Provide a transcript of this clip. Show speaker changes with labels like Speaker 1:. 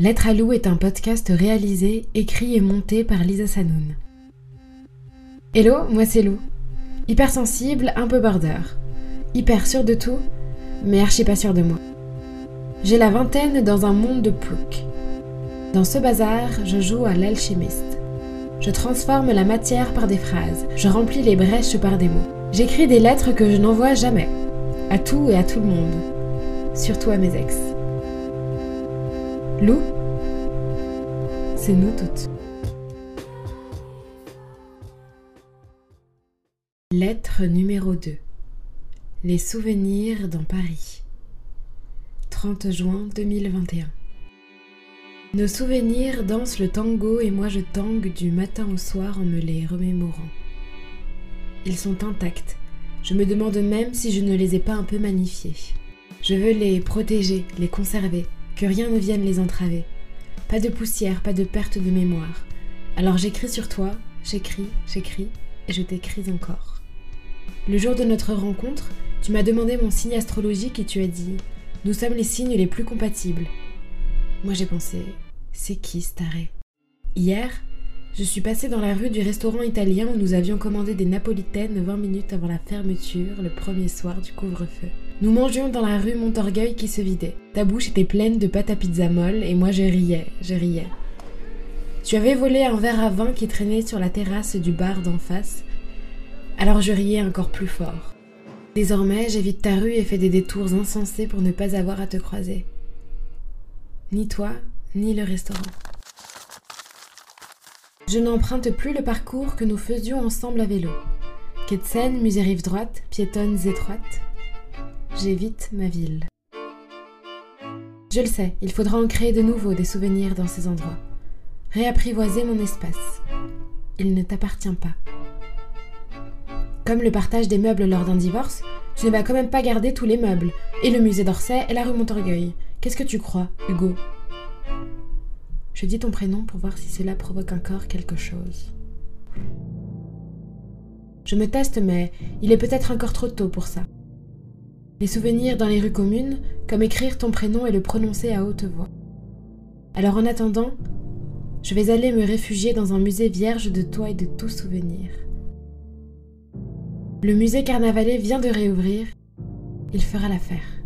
Speaker 1: Lettre à Lou est un podcast réalisé, écrit et monté par Lisa Sanoun. Hello, moi c'est Lou. Hypersensible, un peu border. Hyper sûr de tout, mais archi pas sûr de moi. J'ai la vingtaine dans un monde de plouc. Dans ce bazar, je joue à l'alchimiste. Je transforme la matière par des phrases, je remplis les brèches par des mots. J'écris des lettres que je n'envoie jamais, à tout et à tout le monde, surtout à mes ex. Lou, c'est nous toutes. Lettre numéro 2. Les souvenirs dans Paris. 30 juin 2021. Nos souvenirs dansent le tango et moi je tangue du matin au soir en me les remémorant. Ils sont intacts. Je me demande même si je ne les ai pas un peu magnifiés. Je veux les protéger, les conserver, que rien ne vienne les entraver. Pas de poussière, pas de perte de mémoire. Alors j'écris sur toi, j'écris, j'écris, et je t'écris encore. Le jour de notre rencontre, tu m'as demandé mon signe astrologique et tu as dit nous sommes les signes les plus compatibles. Moi j'ai pensé, c'est qui staré Hier, je suis passée dans la rue du restaurant italien où nous avions commandé des napolitaines 20 minutes avant la fermeture, le premier soir du couvre-feu. Nous mangions dans la rue Montorgueil qui se vidait. Ta bouche était pleine de pâte à pizza molle et moi je riais, je riais. Tu avais volé un verre à vin qui traînait sur la terrasse du bar d'en face, alors je riais encore plus fort. Désormais, j'évite ta rue et fais des détours insensés pour ne pas avoir à te croiser. Ni toi, ni le restaurant. Je n'emprunte plus le parcours que nous faisions ensemble à vélo. Quai musée rive droite, piétonnes étroites. J'évite ma ville. Je le sais, il faudra en créer de nouveaux des souvenirs dans ces endroits. Réapprivoiser mon espace. Il ne t'appartient pas. Comme le partage des meubles lors d'un divorce, tu ne vas quand même pas garder tous les meubles, et le musée d'Orsay et la rue Montorgueil. Qu'est-ce que tu crois, Hugo? Je dis ton prénom pour voir si cela provoque encore quelque chose. Je me teste, mais il est peut-être encore trop tôt pour ça. Les souvenirs dans les rues communes, comme écrire ton prénom et le prononcer à haute voix. Alors en attendant, je vais aller me réfugier dans un musée vierge de toi et de tout souvenir. Le musée Carnavalet vient de réouvrir. Il fera l'affaire.